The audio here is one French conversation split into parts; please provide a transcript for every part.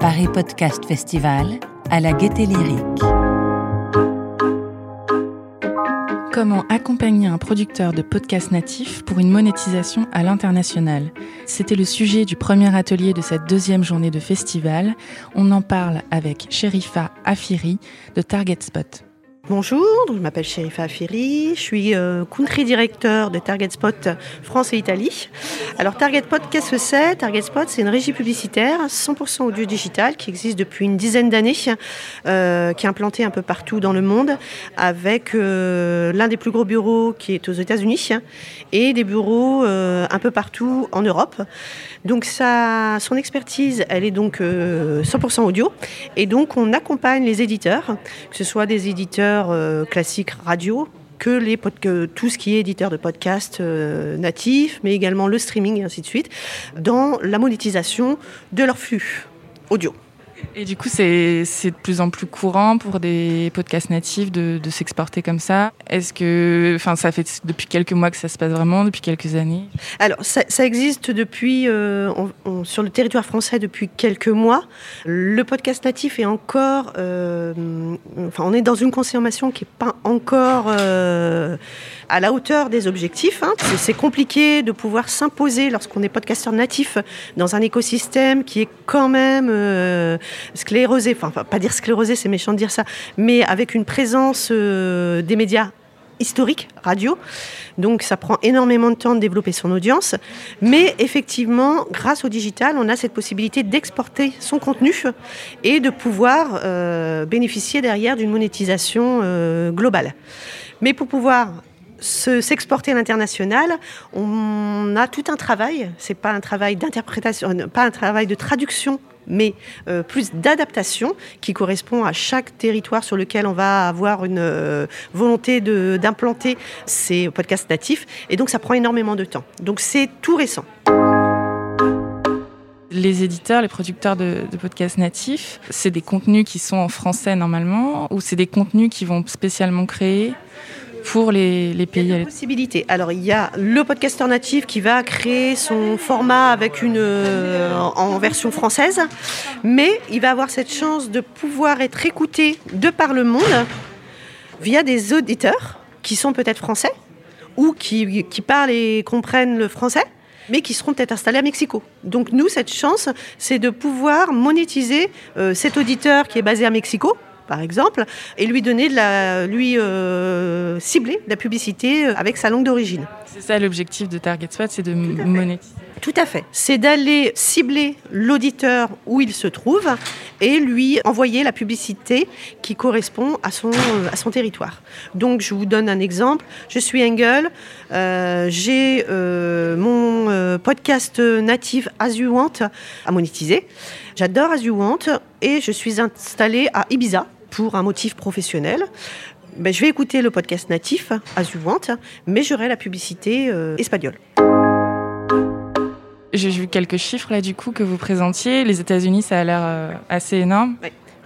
Paris Podcast Festival à la Gaieté Lyrique. Comment accompagner un producteur de podcasts natifs pour une monétisation à l'international? C'était le sujet du premier atelier de cette deuxième journée de festival. On en parle avec Sherifa Afiri de Target Spot. Bonjour, je m'appelle Sherifa Afiri, je suis euh, country directeur de Target Spot France et Italie. Alors Target Spot, qu'est-ce que c'est? Target Spot, c'est une régie publicitaire 100% audio digital qui existe depuis une dizaine d'années, euh, qui est implantée un peu partout dans le monde, avec euh, l'un des plus gros bureaux qui est aux États-Unis et des bureaux un peu partout en Europe. Donc son expertise, elle est donc 100% audio, et donc on accompagne les éditeurs, que ce soit des éditeurs euh, classique radio que, les que tout ce qui est éditeur de podcast euh, natif, mais également le streaming et ainsi de suite, dans la monétisation de leur flux audio. Et du coup, c'est de plus en plus courant pour des podcasts natifs de, s'exporter comme ça. Est-ce que, enfin, ça fait depuis quelques mois que ça se passe vraiment, depuis quelques années? Alors, ça, ça existe depuis, euh, sur le territoire français depuis quelques mois. Le podcast natif est encore, euh, enfin, on est dans une consommation qui n'est pas encore euh, à la hauteur des objectifs. Hein. C'est compliqué de pouvoir s'imposer lorsqu'on est podcasteur natif dans un écosystème qui est quand même sclérosé, enfin pas dire sclérosé, c'est méchant de dire ça, mais avec une présence euh, des médias historiques, radio. Donc ça prend énormément de temps de développer son audience. Mais effectivement, grâce au digital, on a cette possibilité d'exporter son contenu et de pouvoir euh, bénéficier derrière d'une monétisation euh, globale. Mais pour pouvoir s'exporter à l'international, on a tout un travail. C'est pas un travail d'interprétation, pas un travail de traduction mais euh, plus d'adaptation qui correspond à chaque territoire sur lequel on va avoir une euh, volonté d'implanter ces podcasts natifs. Et donc ça prend énormément de temps. Donc c'est tout récent. Les éditeurs, les producteurs de podcasts natifs, c'est des contenus qui sont en français normalement ou c'est des contenus qui vont spécialement créer? Pour les, pays. Il y a des possibilités. Alors, il y a le podcasteur natif qui va créer son format avec une, euh, en version française, mais il va avoir cette chance de pouvoir être écouté de par le monde via des auditeurs qui sont peut-être français ou qui, qui parlent et comprennent le français mais qui seront peut-être installés à Mexico. Donc nous, cette chance, c'est de pouvoir monétiser euh, cet auditeur qui est basé à Mexico par exemple, et lui donner de la, lui euh, cibler la publicité euh, avec sa langue d'origine. C'est ça l'objectif de Target Spot, c'est de monétiser. Tout à fait. C'est d'aller cibler l'auditeur où il se trouve et lui envoyer la publicité qui correspond à son, euh, à son territoire. Donc, je vous donne un exemple. Je suis Engel. J'ai mon podcast natif As You Want à monétiser. J'adore As You Want et je suis installée à Ibiza pour un motif professionnel. Ben, je vais écouter le podcast natif, Azuvante, mais j'aurai la publicité euh, espagnole. J'ai vu quelques chiffres là du coup que vous présentiez. Les États-Unis, ça a l'air euh, assez énorme.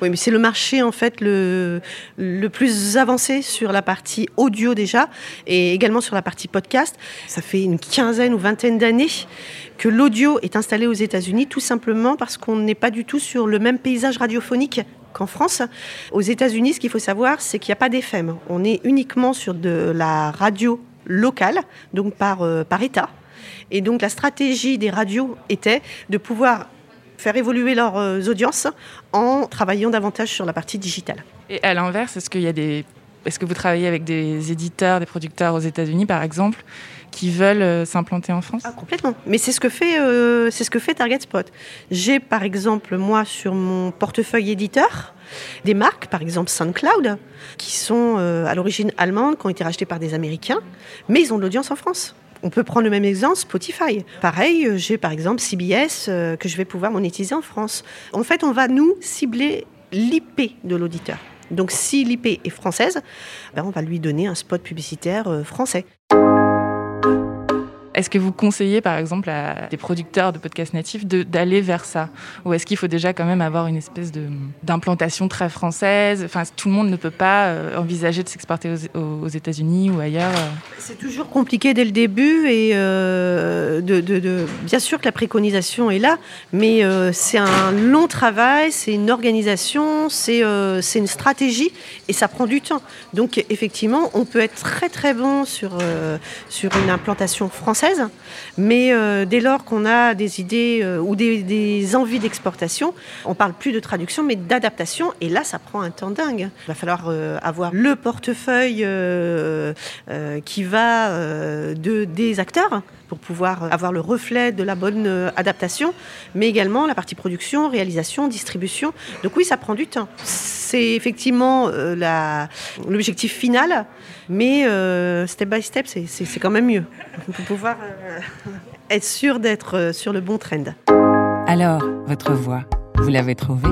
Oui. mais c'est le marché en fait le, le plus avancé sur la partie audio déjà et également sur la partie podcast. Ça fait une quinzaine ou vingtaine d'années que l'audio est installé aux États-Unis tout simplement parce qu'on n'est pas du tout sur le même paysage radiophonique qu'en France. Aux États-Unis, ce qu'il faut savoir, c'est qu'il n'y a pas d'FM. On est uniquement sur de la radio locale, donc par, euh, par État. Et donc la stratégie des radios était de pouvoir faire évoluer leurs euh, audiences en travaillant davantage sur la partie digitale. Et à l'inverse, est-ce est-ce que vous travaillez avec des éditeurs, des producteurs aux États-Unis, par exemple, qui veulent euh, s'implanter en France ah, Complètement. Mais c'est ce que fait, euh, c'est ce que fait Target Spot. J'ai par exemple moi sur mon portefeuille éditeur des marques, par exemple SoundCloud, qui sont euh, à l'origine allemandes, qui ont été rachetées par des Américains, mais ils ont de l'audience en France. On peut prendre le même exemple, Spotify. Pareil, j'ai par exemple CBS que je vais pouvoir monétiser en France. En fait, on va nous cibler l'IP de l'auditeur. Donc si l'IP est française, ben, on va lui donner un spot publicitaire français. Est-ce que vous conseillez, par exemple, à des producteurs de podcasts natifs d'aller vers ça? Ou est-ce qu'il faut déjà quand même avoir une espèce d'implantation très française? Enfin, tout le monde ne peut pas euh, envisager de s'exporter aux, États-Unis ou ailleurs. Euh. C'est toujours compliqué dès le début et euh, bien sûr que la préconisation est là, mais c'est un long travail, c'est une organisation, c'est une stratégie et ça prend du temps. Donc effectivement, on peut être très très bon sur une implantation française, mais dès lors qu'on a des idées ou des, envies d'exportation, on parle plus de traduction mais d'adaptation et là ça prend un temps dingue. Il va falloir avoir le portefeuille euh, euh, qui va euh, de, des acteurs pour pouvoir avoir le reflet de la bonne adaptation, mais également la partie production, réalisation, distribution. Donc oui, ça prend du temps. C'est effectivement l'objectif final, mais step by step, c'est quand même mieux être sûr d'être sur le bon trend. Alors, votre voix, vous l'avez trouvée?